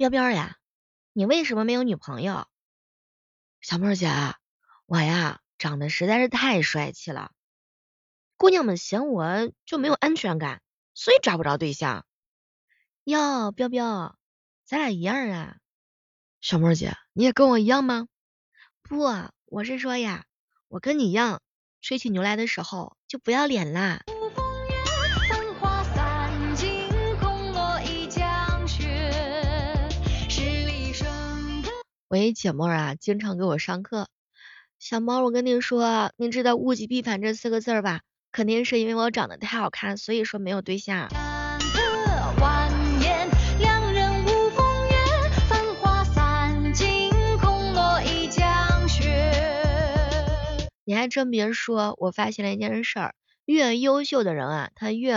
彪彪呀，你为什么没有女朋友？小妹儿姐，我呀长得实在是太帅气了，姑娘们嫌我就没有安全感，所以找不着对象。哟，彪彪，咱俩一样啊。小妹儿姐，你也跟我一样吗？不，我是说呀，我跟你一样，吹起牛来的时候就不要脸啦。我一姐妹啊，经常给我上课。小猫，我跟你说，你知道物极必反这四个字吧？肯定是因为我长得太好看，所以说没有对象。你还真别说，我发现了一件事儿，越优秀的人啊，他越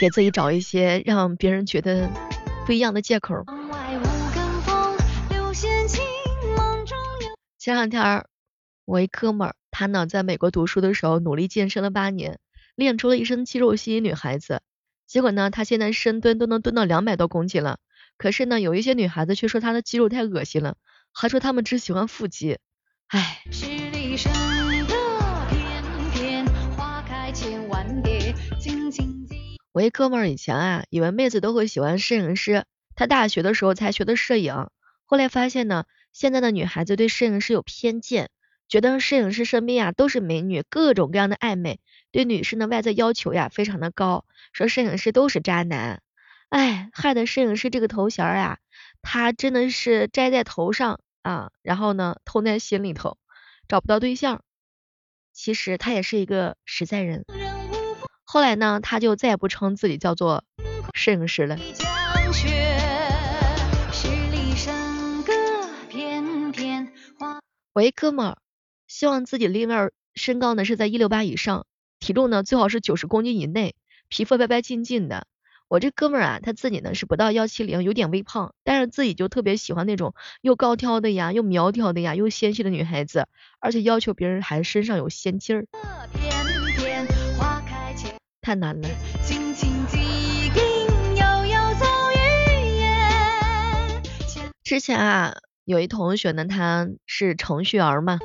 给自己找一些让别人觉得不一样的借口。前两天我一哥们儿，他呢在美国读书的时候努力健身了八年，练出了一身肌肉吸引女孩子。结果呢，他现在深蹲都能蹲到两百多公斤了。可是呢，有一些女孩子却说他的肌肉太恶心了，还说他们只喜欢腹肌。唉。我一哥们儿以前啊，以为妹子都会喜欢摄影师，他大学的时候才学的摄影，后来发现呢。现在的女孩子对摄影师有偏见，觉得摄影师身边呀都是美女，各种各样的暧昧，对女生的外在要求呀非常的高，说摄影师都是渣男，哎，害得摄影师这个头衔啊，他真的是摘在头上啊，然后呢，痛在心里头，找不到对象。其实他也是一个实在人，后来呢，他就再也不称自己叫做摄影师了。喂哥们儿希望自己另外身高呢是在一六八以上，体重呢最好是九十公斤以内，皮肤白白净净的。我这哥们儿啊，他自己呢是不到幺七零，有点微胖，但是自己就特别喜欢那种又高挑的呀，又苗条的呀，又纤细的女孩子，而且要求别人还身上有仙气儿。太难了。之前啊。有一同学呢，他是程序员嘛，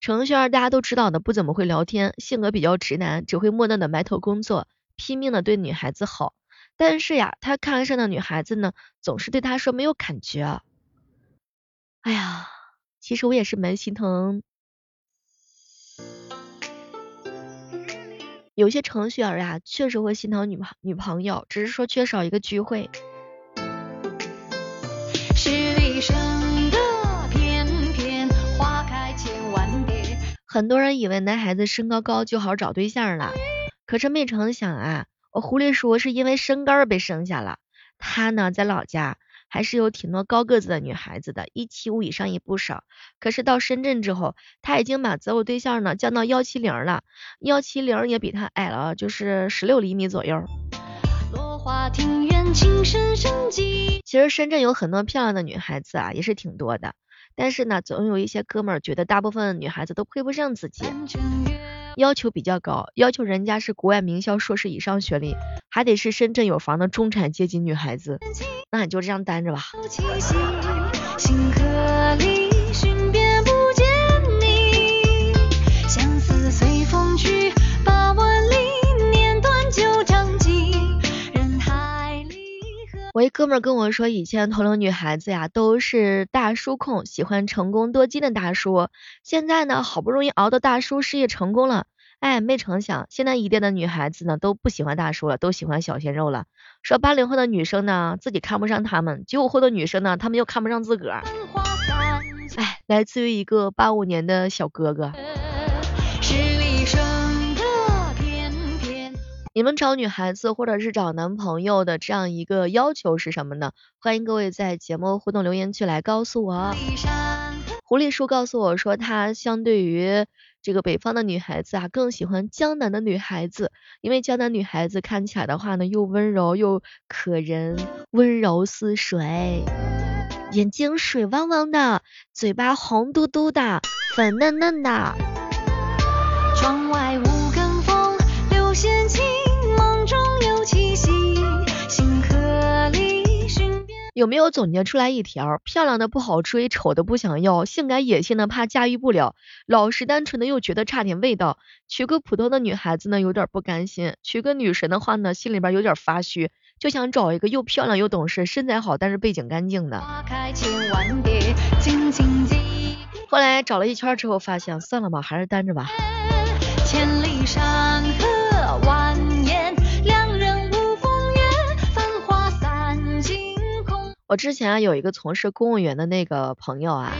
程序员大家都知道的，不怎么会聊天，性格比较直男，只会默默的埋头工作，拼命的对女孩子好。但是呀，他看上的女孩子呢，总是对他说没有感觉。哎呀，其实我也是蛮心疼，有些程序员呀，确实会心疼女朋女朋友，只是说缺少一个聚会。是你生很多人以为男孩子身高高就好找对象了，可是没成想啊，我狐狸叔是因为身高被生下了。他呢，在老家还是有挺多高个子的女孩子的，一七五以上也不少。可是到深圳之后，他已经把择偶对象呢降到幺七零了，幺七零也比他矮了，就是十六厘米左右。其实深圳有很多漂亮的女孩子啊，也是挺多的。但是呢，总有一些哥们儿觉得大部分女孩子都配不上自己，要求比较高，要求人家是国外名校硕士以上学历，还得是深圳有房的中产阶级女孩子，那你就这样单着吧。哥们儿跟我说，以前同龄女孩子呀都是大叔控，喜欢成功多金的大叔。现在呢，好不容易熬到大叔事业成功了，哎，没成想，现在一代的女孩子呢都不喜欢大叔了，都喜欢小鲜肉了。说八零后的女生呢自己看不上他们，九五后的女生呢他们又看不上自个儿。哎，来自于一个八五年的小哥哥。你们找女孩子或者是找男朋友的这样一个要求是什么呢？欢迎各位在节目互动留言区来告诉我。狐狸叔告诉我说，他相对于这个北方的女孩子啊，更喜欢江南的女孩子，因为江南女孩子看起来的话呢，又温柔又可人，温柔似水，眼睛水汪汪的，嘴巴红嘟嘟的，粉嫩嫩的。有没有总结出来一条？漂亮的不好追，丑的不想要，性感野性的怕驾驭不了，老实单纯的又觉得差点味道。娶个普通的女孩子呢，有点不甘心；娶个女神的话呢，心里边有点发虚，就想找一个又漂亮又懂事、身材好但是背景干净的。后来找了一圈之后，发现算了吧，还是单着吧。千里山河我之前啊有一个从事公务员的那个朋友啊。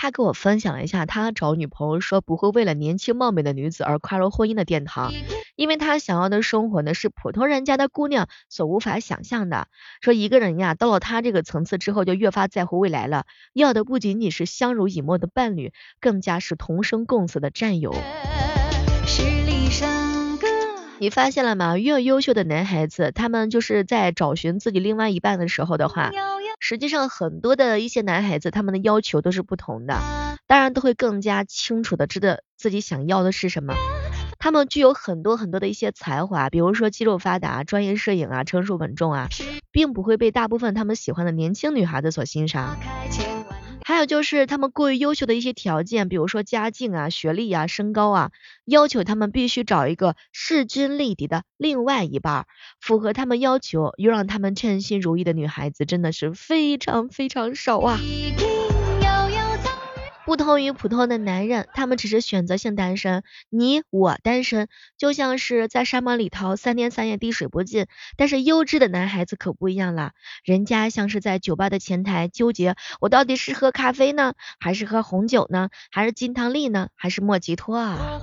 他跟我分享了一下他找女朋友说不会为了年轻貌美的女子而跨入婚姻的殿堂，因为他想要的生活呢是普通人家的姑娘所无法想象的。说一个人呀到了他这个层次之后就越发在乎未来了，要的不仅仅是相濡以沫的伴侣，更加是同生共死的战友。你发现了吗？越优秀的男孩子，他们就是在找寻自己另外一半的时候的话。实际上，很多的一些男孩子，他们的要求都是不同的，当然都会更加清楚的知道自己想要的是什么。他们具有很多很多的一些才华，比如说肌肉发达、专业摄影啊、成熟稳重啊，并不会被大部分他们喜欢的年轻女孩子所欣赏。还有就是他们过于优秀的一些条件，比如说家境啊、学历啊、身高啊，要求他们必须找一个势均力敌的另外一半，符合他们要求又让他们称心如意的女孩子真的是非常非常少啊。不同于普通的男人，他们只是选择性单身，你我单身，就像是在沙漠里头三天三夜滴水不进。但是优质的男孩子可不一样了，人家像是在酒吧的前台纠结，我到底是喝咖啡呢，还是喝红酒呢，还是金汤力呢，还是莫吉托啊？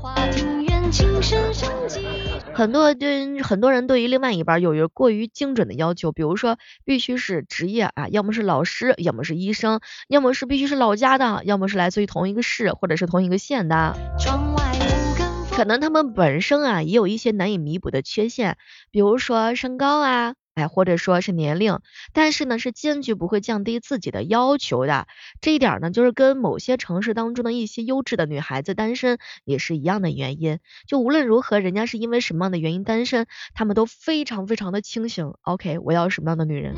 很多对很多人对于另外一半有着过于精准的要求，比如说必须是职业啊，要么是老师，要么是医生，要么是必须是老家的，要么是来自于同一个市或者是同一个县的。可能他们本身啊也有一些难以弥补的缺陷，比如说身高啊。哎，或者说是年龄，但是呢，是坚决不会降低自己的要求的。这一点呢，就是跟某些城市当中的一些优质的女孩子单身也是一样的原因。就无论如何，人家是因为什么样的原因单身，他们都非常非常的清醒。OK，我要什么样的女人？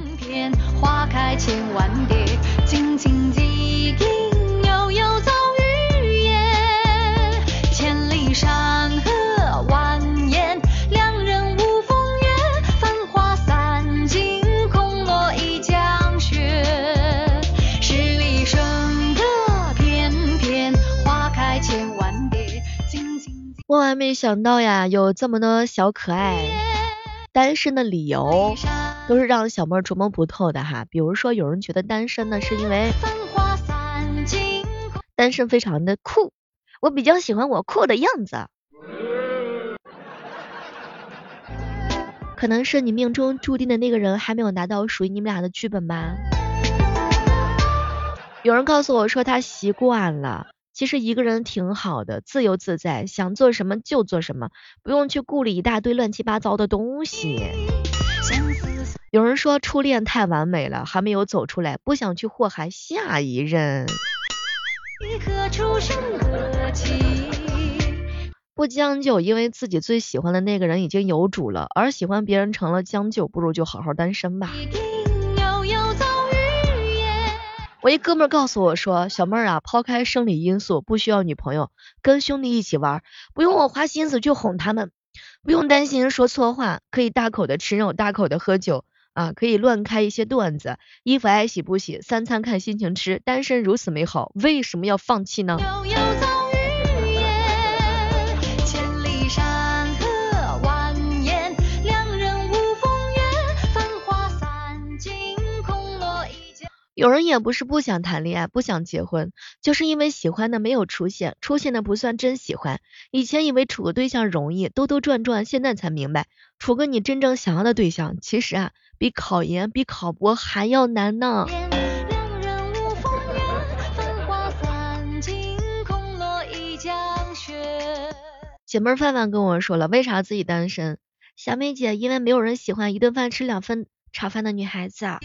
花开千万别，万万没想到呀，有这么多小可爱单身的理由，都是让小妹儿琢磨不透的哈。比如说，有人觉得单身呢，是因为单身非常的酷，我比较喜欢我酷的样子。可能是你命中注定的那个人还没有拿到属于你们俩的剧本吧。有人告诉我说他习惯了。其实一个人挺好的，自由自在，想做什么就做什么，不用去顾虑一大堆乱七八糟的东西。有人说初恋太完美了，还没有走出来，不想去祸害下一任。不将就，因为自己最喜欢的那个人已经有主了，而喜欢别人成了将就，不如就好好单身吧。我一哥们儿告诉我说，小妹儿啊，抛开生理因素，不需要女朋友，跟兄弟一起玩，不用我花心思去哄他们，不用担心说错话，可以大口的吃肉，大口的喝酒啊，可以乱开一些段子，衣服爱洗不洗，三餐看心情吃，单身如此美好，为什么要放弃呢？人也不是不想谈恋爱，不想结婚，就是因为喜欢的没有出现，出现的不算真喜欢。以前以为处个对象容易，兜兜转转，现在才明白，处个你真正想要的对象，其实啊，比考研、比考博还要难呢。姐妹范范跟我说了，为啥自己单身？小妹姐，因为没有人喜欢一顿饭吃两份炒饭的女孩子。哎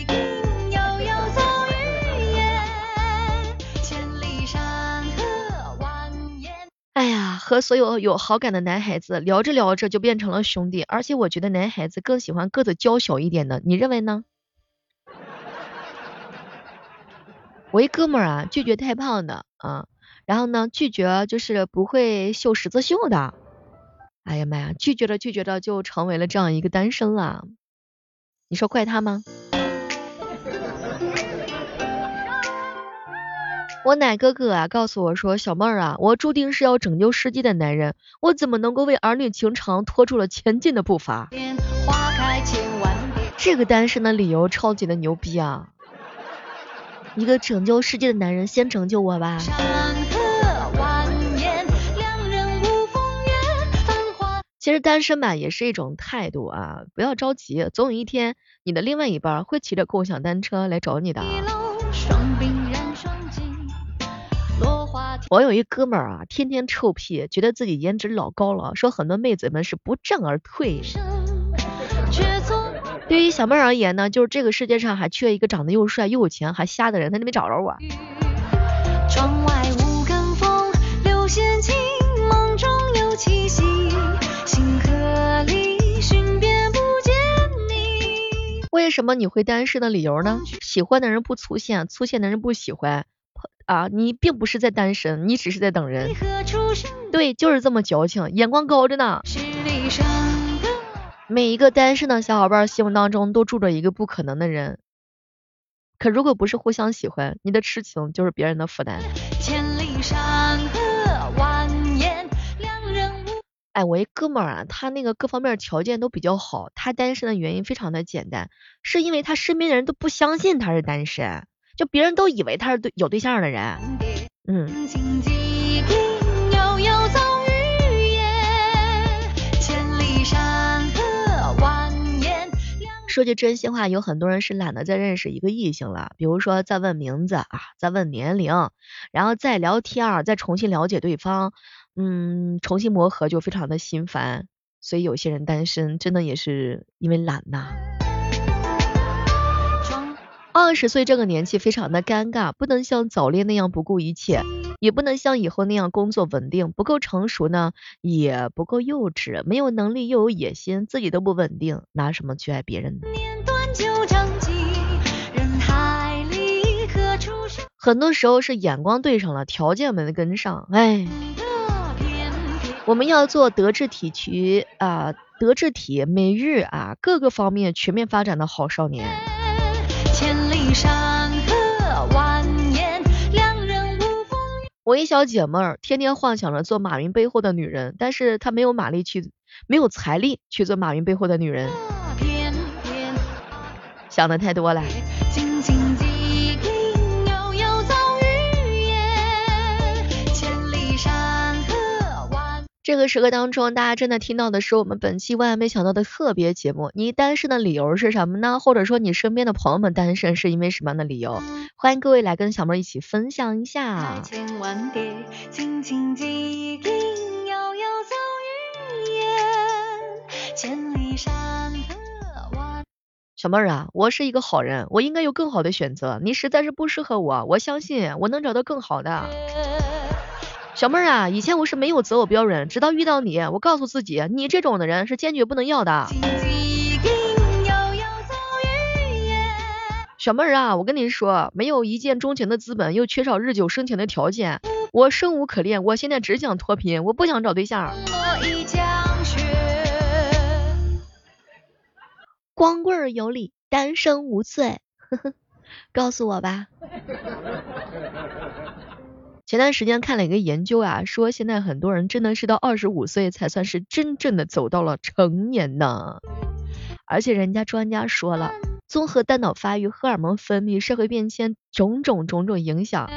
和所有有好感的男孩子聊着聊着就变成了兄弟，而且我觉得男孩子更喜欢个子娇小一点的，你认为呢？我一哥们儿啊，拒绝太胖的啊，然后呢，拒绝就是不会绣十字绣的。哎呀妈呀，拒绝着拒绝着就成为了这样一个单身了。你说怪他吗？我奶哥哥啊，告诉我说，小妹儿啊，我注定是要拯救世界的男人，我怎么能够为儿女情长拖住了前进的步伐？这个单身的理由超级的牛逼啊！一个拯救世界的男人，先拯救我吧。其实单身吧也是一种态度啊，不要着急，总有一天你的另外一半会骑着共享单车来找你的。我有一哥们儿啊，天天臭屁，觉得自己颜值老高了，说很多妹子们是不战而退。对于小妹而言呢，就是这个世界上还缺一个长得又帅又有钱还瞎的人，他就没找着我。窗外无风，留仙情，梦中有七夕。星河里寻遍不见你为什么你会单身的理由呢？喜欢的人不出现，出现的人不喜欢啊！你并不是在单身，你只是在等人。对，就是这么矫情，眼光高着呢。每一个单身的小伙伴心目当中都住着一个不可能的人，可如果不是互相喜欢，你的痴情就是别人的负担。哎，我一哥们儿啊，他那个各方面条件都比较好，他单身的原因非常的简单，是因为他身边的人都不相信他是单身，就别人都以为他是对有对象的人，嗯。说句真心话，有很多人是懒得再认识一个异性了，比如说再问名字啊，再问年龄，然后再聊天，再重新了解对方，嗯，重新磨合就非常的心烦，所以有些人单身真的也是因为懒呐。二十岁这个年纪非常的尴尬，不能像早恋那样不顾一切，也不能像以后那样工作稳定，不够成熟呢，也不够幼稚，没有能力又有野心，自己都不稳定，拿什么去爱别人呢？很多时候是眼光对上了，条件没跟上，哎，我们要做德智体群啊，德智体美日啊各个方面全面发展的好少年。我一小姐妹儿天天幻想着做马云背后的女人，但是她没有马力去，没有财力去做马云背后的女人，想的太多了。这个时刻当中，大家正在听到的是我们本期万万没想到的特别节目。你单身的理由是什么呢？或者说你身边的朋友们单身是因为什么样的理由？欢迎各位来跟小妹一起分享一下。小妹儿啊，我是一个好人，我应该有更好的选择。你实在是不适合我，我相信我能找到更好的。小妹儿啊，以前我是没有择偶标准，直到遇到你，我告诉自己，你这种的人是坚决不能要的。小妹儿啊，我跟你说，没有一见钟情的资本，又缺少日久生情的条件，我生无可恋，我现在只想脱贫，我不想找对象。光棍有理，单身无罪，呵呵，告诉我吧。前段时间看了一个研究啊，说现在很多人真的是到二十五岁才算是真正的走到了成年呢。而且人家专家说了，综合大脑发育、荷尔蒙分泌、社会变迁种种种种影响，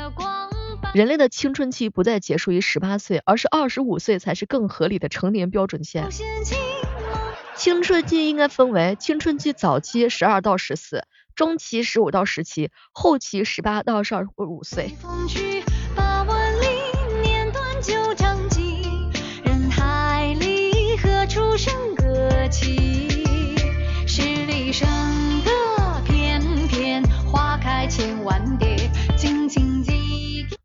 人类的青春期不再结束于十八岁，而是二十五岁才是更合理的成年标准线。青春期应该分为青春期早期十二到十四，中期十五到十七，后期十八到二十五岁。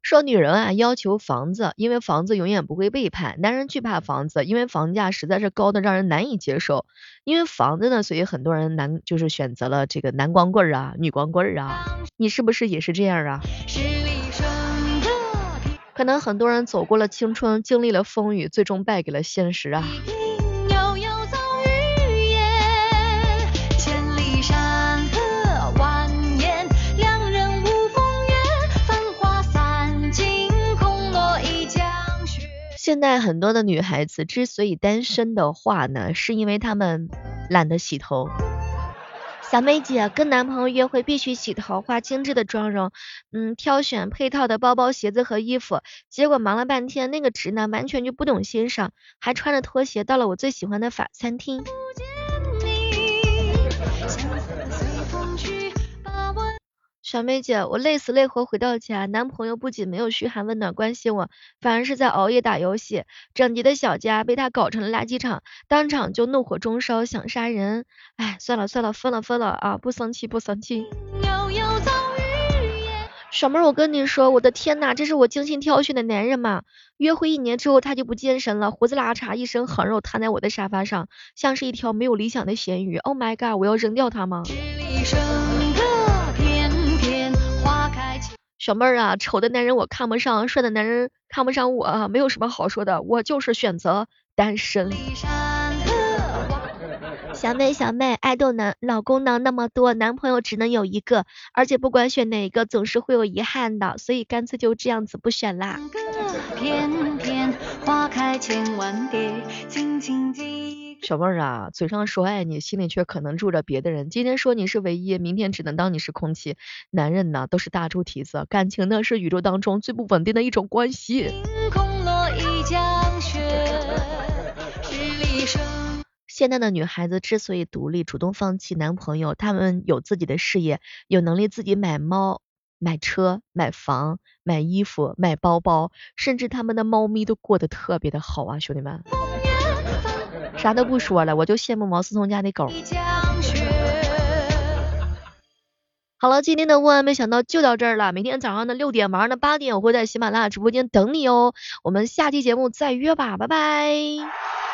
说女人啊要求房子，因为房子永远不会背叛；男人惧怕房子，因为房价实在是高的让人难以接受。因为房子呢，所以很多人男就是选择了这个男光棍啊，女光棍啊。你是不是也是这样啊？可能很多人走过了青春，经历了风雨，最终败给了现实啊。现在很多的女孩子之所以单身的话呢，是因为她们懒得洗头。小妹姐跟男朋友约会必须洗头，化精致的妆容，嗯，挑选配套的包包、鞋子和衣服。结果忙了半天，那个直男完全就不懂欣赏，还穿着拖鞋到了我最喜欢的法餐厅。小妹姐，我累死累活回到家，男朋友不仅没有嘘寒问暖关心我，反而是在熬夜打游戏，整洁的小家被他搞成了垃圾场，当场就怒火中烧，想杀人。哎，算了算了，分了分了啊，不生气不生气。小妹，我跟你说，我的天呐，这是我精心挑选的男人嘛？约会一年之后他就不健身了，胡子拉碴，一身横肉，瘫在我的沙发上，像是一条没有理想的咸鱼。Oh my god，我要扔掉他吗？小妹儿啊，丑的男人我看不上，帅的男人看不上我，没有什么好说的，我就是选择单身。小妹小妹，爱豆男老公呢那么多，男朋友只能有一个，而且不管选哪一个，总是会有遗憾的，所以干脆就这样子不选啦。小妹儿啊，嘴上说爱你，心里却可能住着别的人。今天说你是唯一，明天只能当你是空气。男人呢都是大猪蹄子，感情呢是宇宙当中最不稳定的一种关系。现在的女孩子之所以独立，主动放弃男朋友，她们有自己的事业，有能力自己买猫、买车、买房、买衣服、买包包，甚至她们的猫咪都过得特别的好啊，兄弟们。啥都不说了，我就羡慕毛思聪家的狗。好了，今天的万万没想到就到这儿了。明天早上的六点，晚上的八点，我会在喜马拉雅直播间等你哦。我们下期节目再约吧，拜拜。